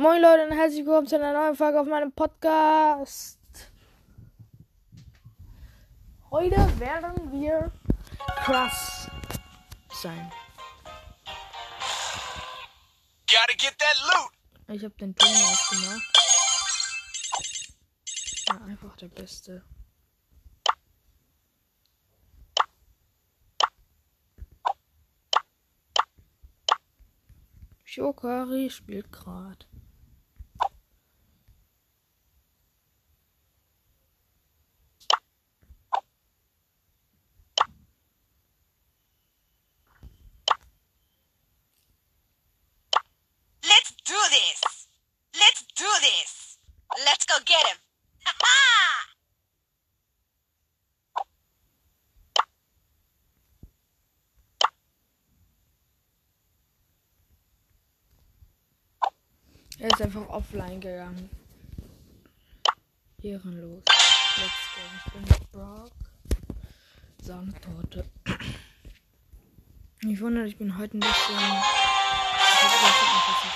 Moin Leute und herzlich willkommen zu einer neuen Folge auf meinem Podcast. Heute werden wir krass sein. Gotta get that loot. Ich habe den Ton ausgemacht. Ja, einfach der Beste. Shokari spielt grad. Let's do this. Let's do this. Let's go get him. Ha ha! Er ist einfach offline gegangen. Ehrenlos. Let's go. Ich bin mit Brock. Sandtorte. Ich wundere, ich bin heute ein bisschen. Ich hab gestern einfach zu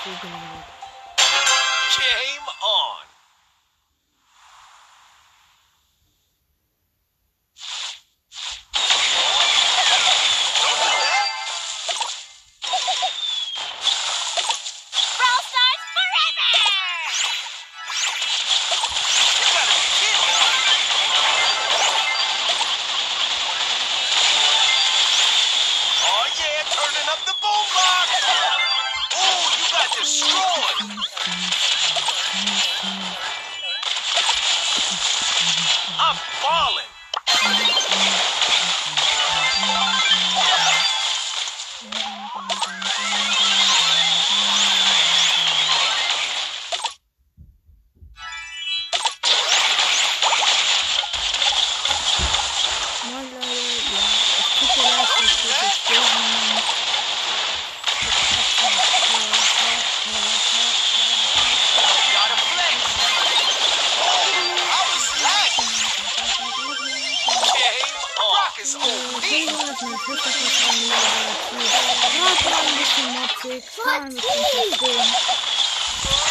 bisschen motzig, war ein bisschen verstehen.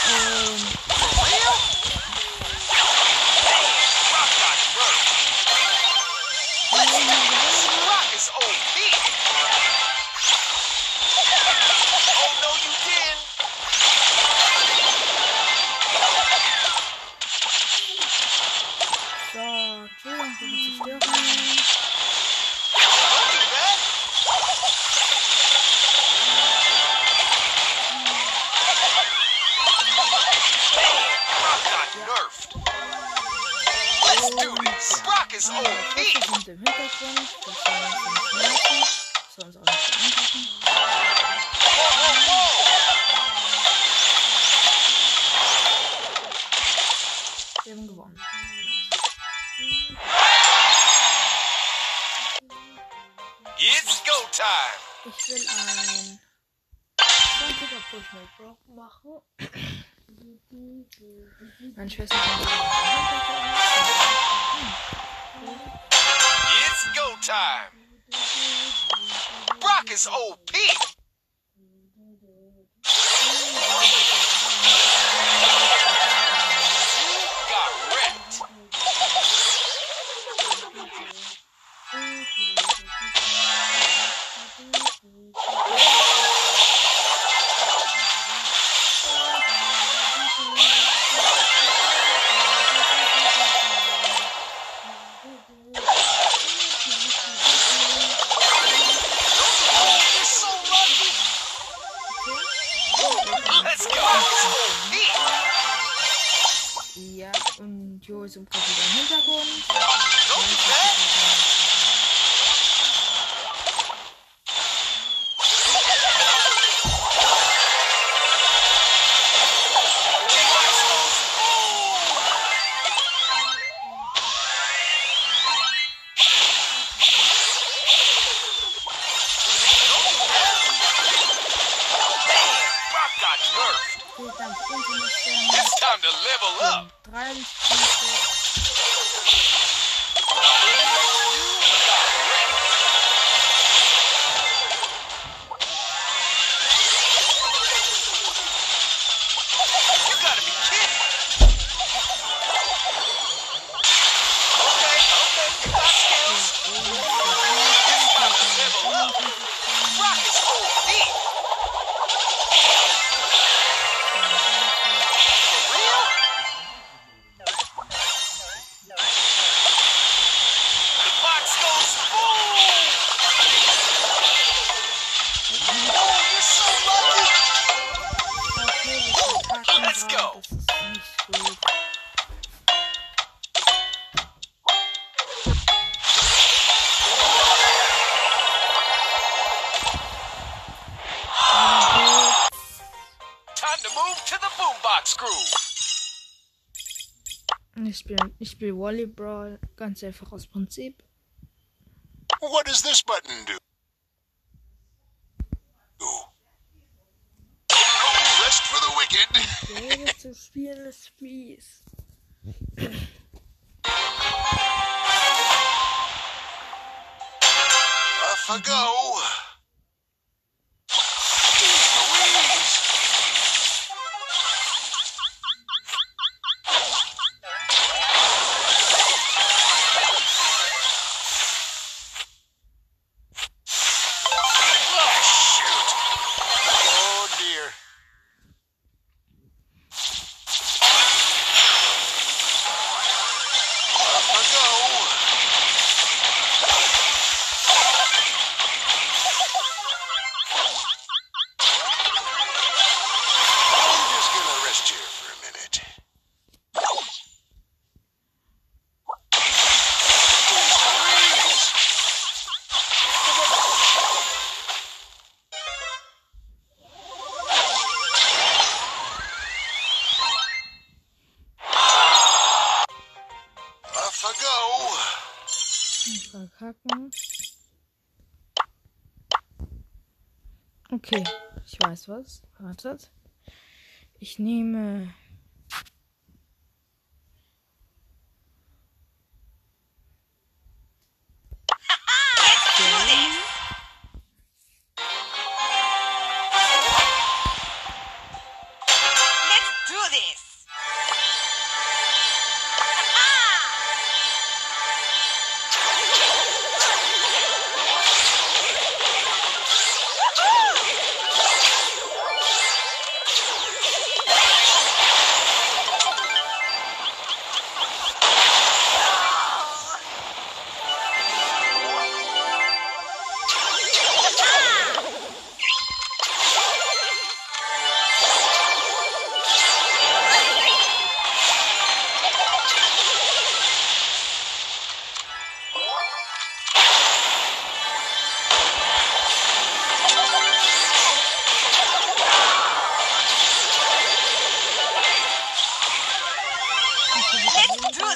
Ähm, this. Rock is Schüsse OP. sind im Hintergrund, das soll uns nicht merken. Das soll uns auch nicht whoa. Wir haben gewonnen. It's go time. Ich will ein 20er Push mit Brock machen. It's go time. Brock is OP. คุ ganz einfach aus Prinzip. What does this button do? Oh, rest for the wicked. Zu spielen ist fies. Off I go. Ich weiß was. Wartet. Ich nehme.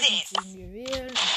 Do this.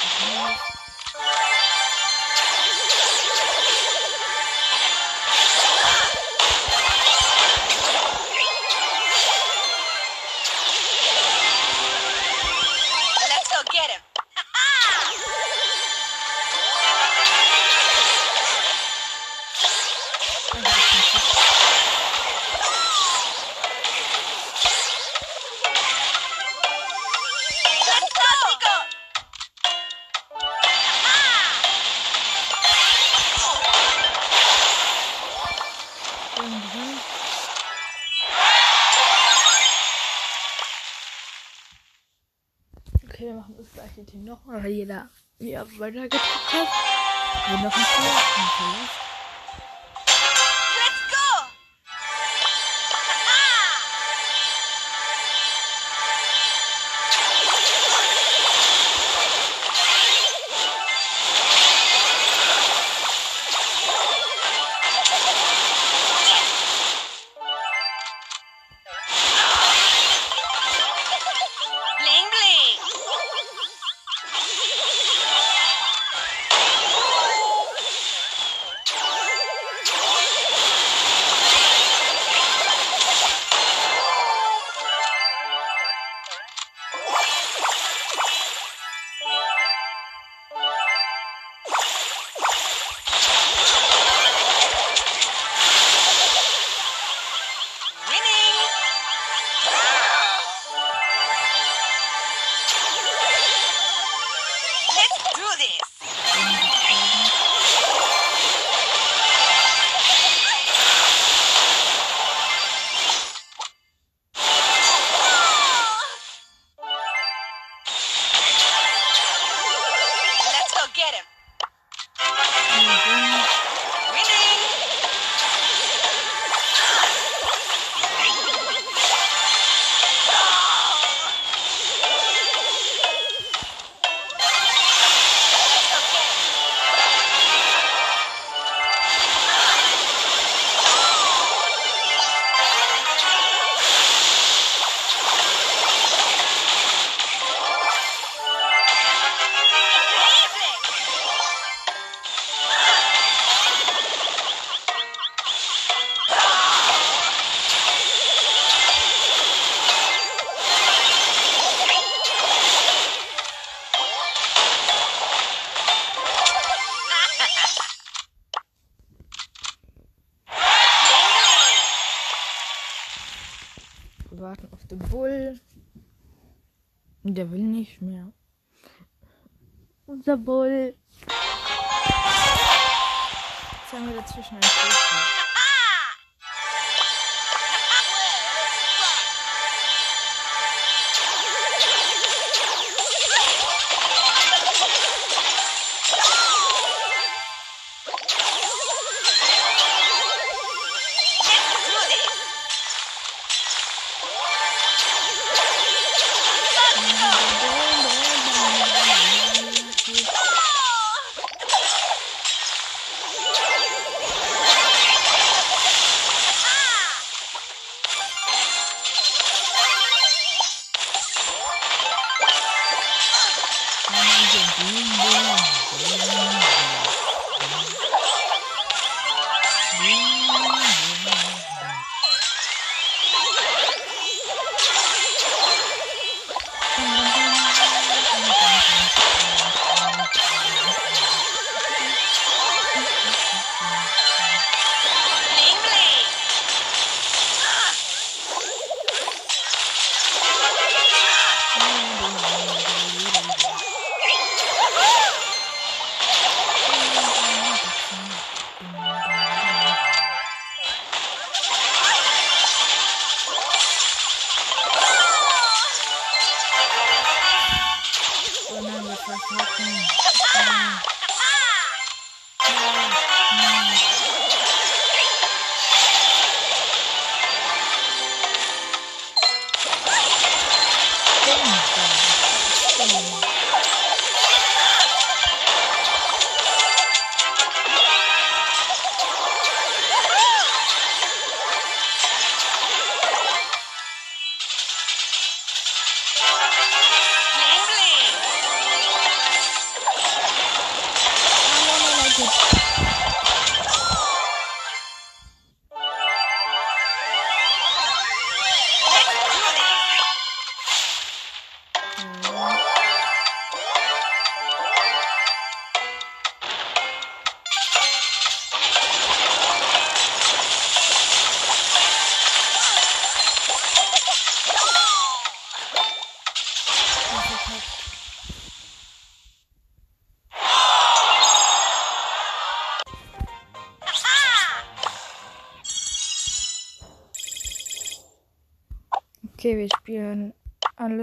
Weil jeder ja, weitergedrückt hat. Wir noch ein Tor. Get him! Unser Bull. Jetzt haben wir dazwischen einen Spiel.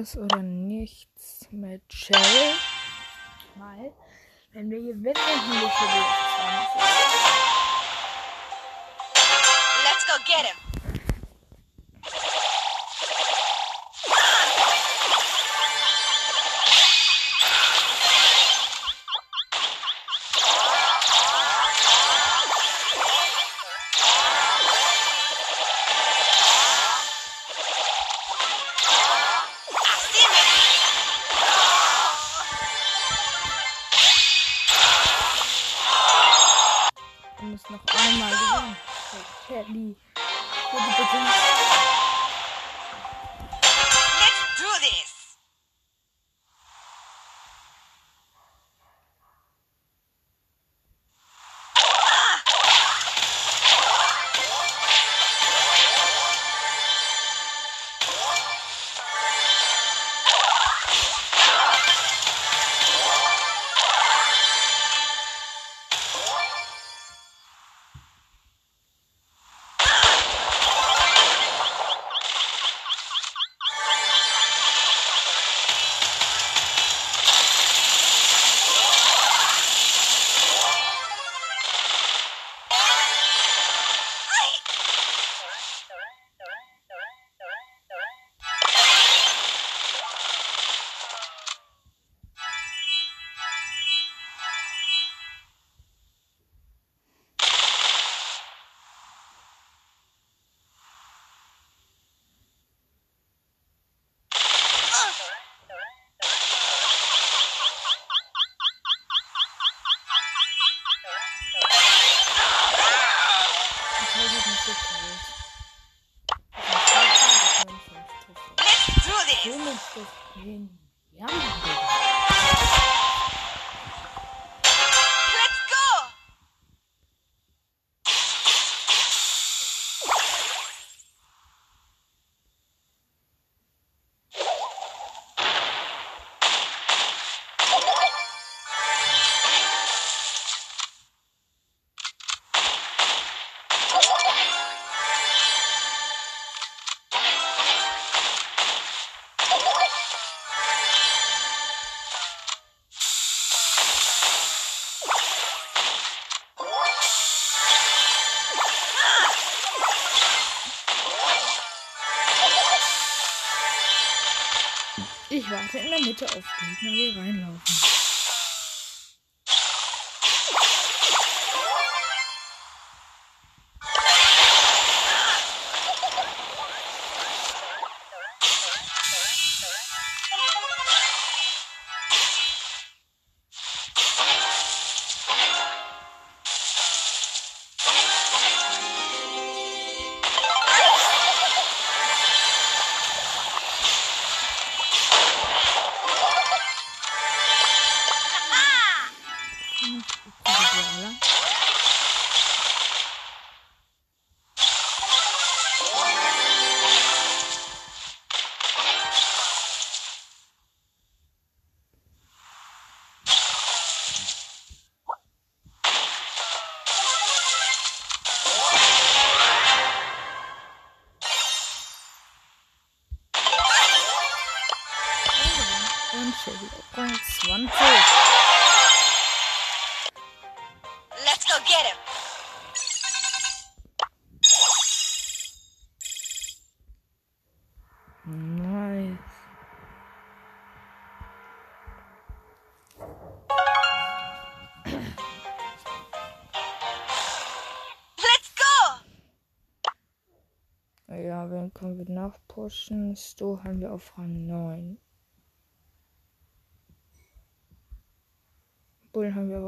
alles oder nichts mit Shell. Weil, wenn wir gewinnen, haben wir für die 20. Let's go get him! 力。Ich warte in der Mitte auf Gegner, die reinlaufen. Wir nachpushen? Sto haben wir auf Rang 9. Bull haben wir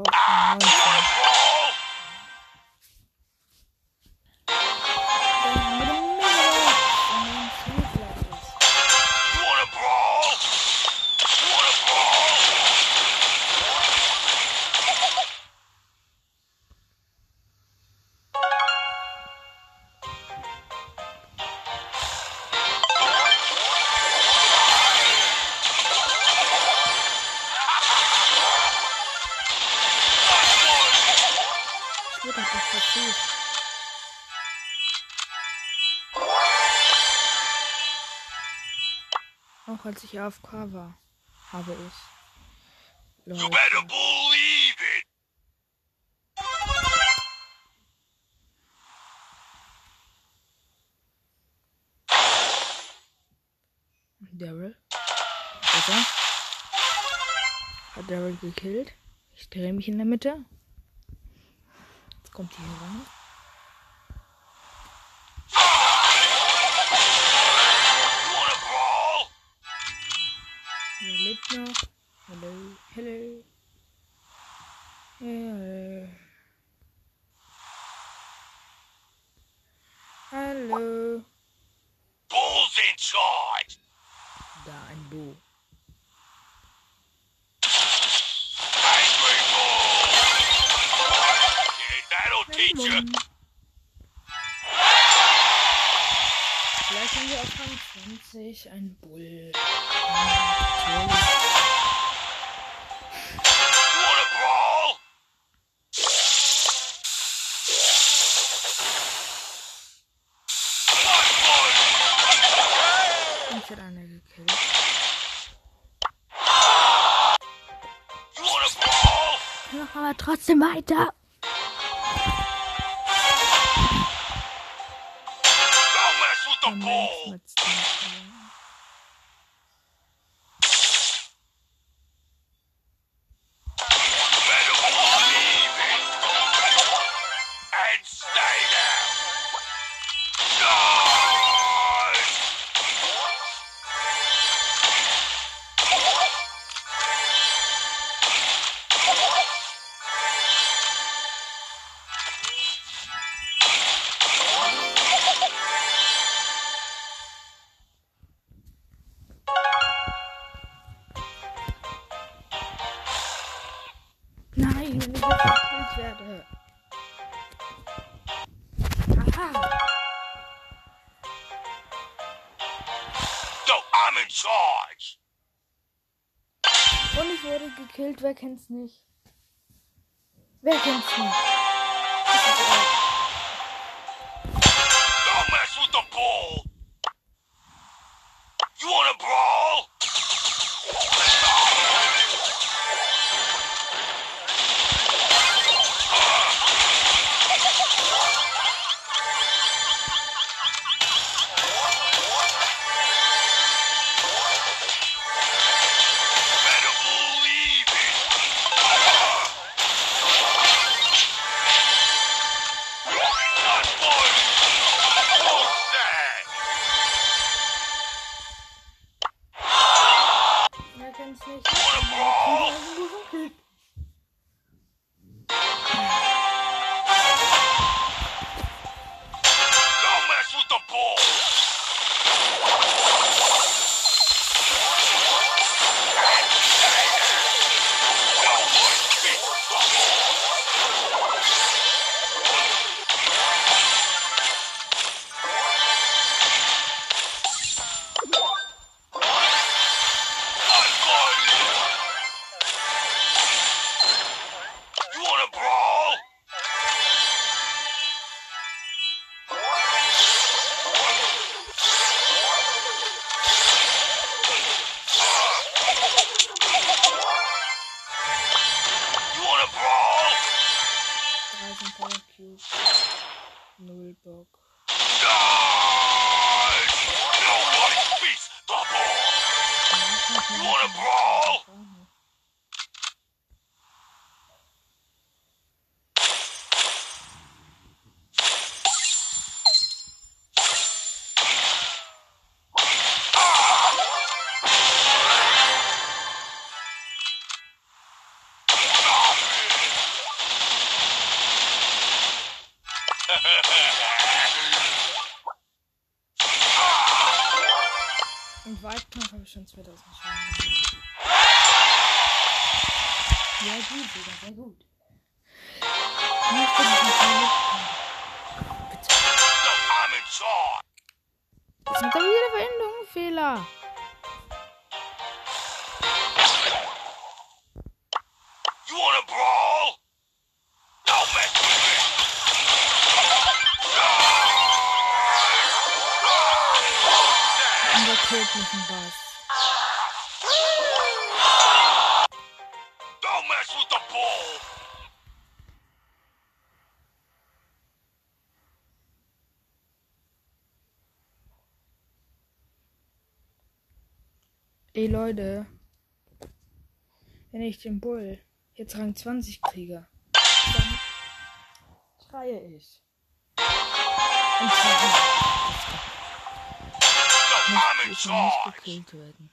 als ich AFK war, habe ich. You Leute. better believe it. Daryl. Besser. Hat Daryl gekillt. Ich drehe mich in der Mitte. Jetzt kommt die hier rein. Hallo, hallo. Hallo. Bull's in charge. Da ein Bo. Angry bull. That'll teach you. Vielleicht haben wir auf Rang 20 ein Bull. Natürlich. Trotzdem weiter. Wer kennt's nicht? Wer kennt's nicht? schon 2000 Schaden gemacht. Ja, gut, Digga, sehr gut. Ich bin nicht Bitte. Das sind da jede Veränderung Fehler. You wanna brawl? Don't mess with me. Und der tödlichen Boss. Ey Leute, wenn ich den Bull jetzt Rang 20 kriege, dann schreie ich. Und zwar, ich muss nicht gekillt werden.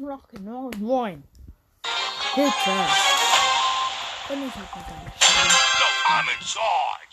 Rock and Roll wine. Bitte. Und ich hab eine geile Stimme. I'm inside.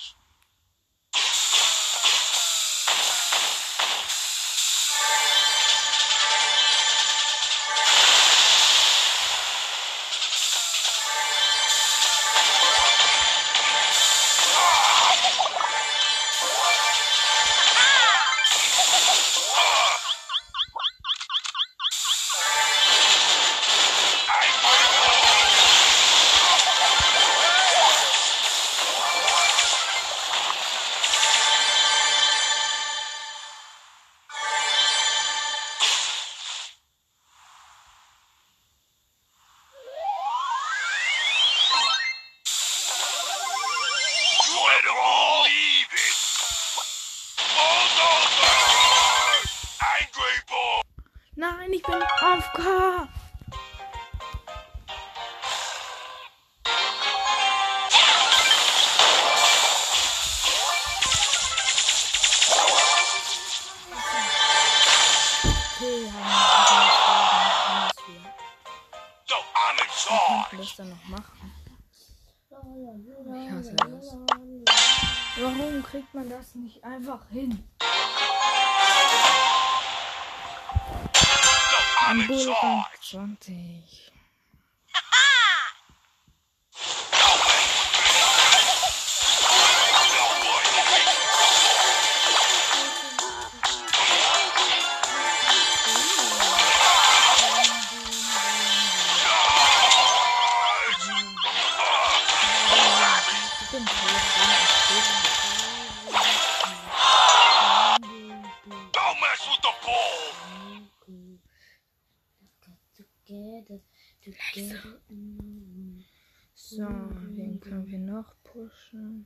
Könnten charge. das dann noch machen. Ich hasse das. Warum kriegt man das nicht einfach hin? Charge. 20. Ich bin So, wen können wir noch pushen?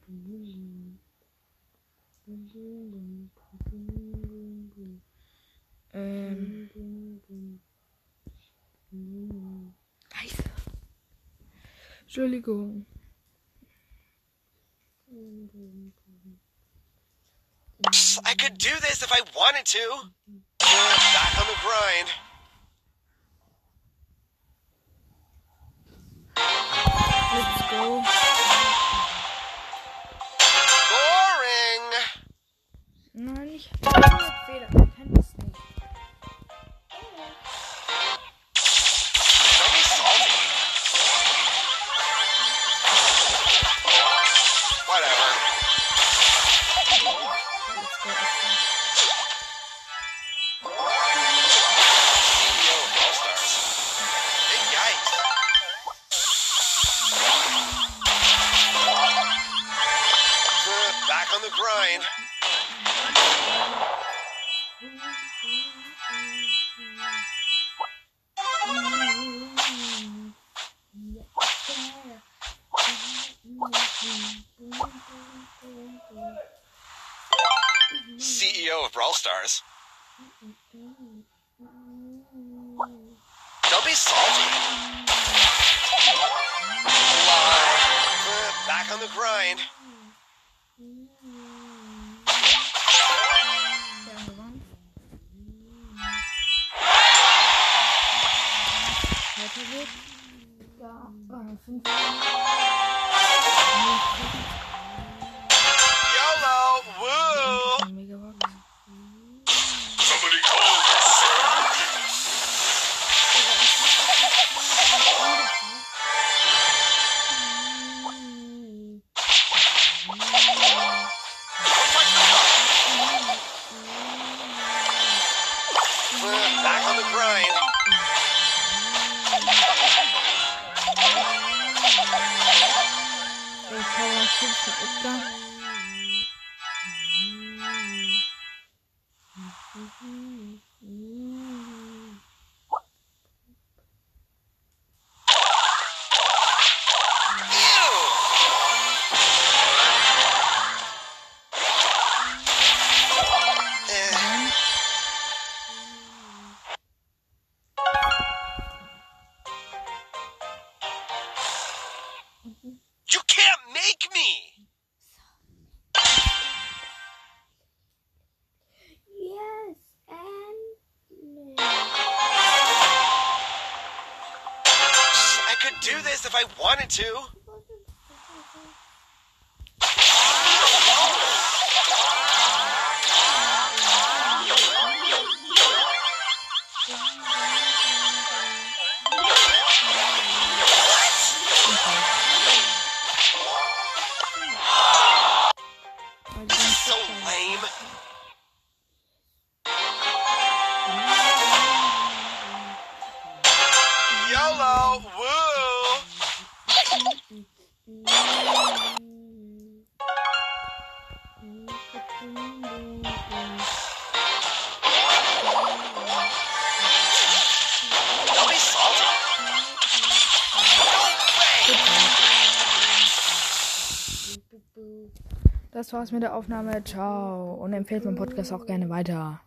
Ähm. Leise. Entschuldigung. I could do this if I wanted to. Back on the grind. Let's go. Boring. Nein, ich hab einen Fehler. Kann das nicht. Don't be salty. Whatever. nine. Do this if I wanted to. War's mit der Aufnahme. Ciao. Und empfehlt meinen Podcast auch gerne weiter.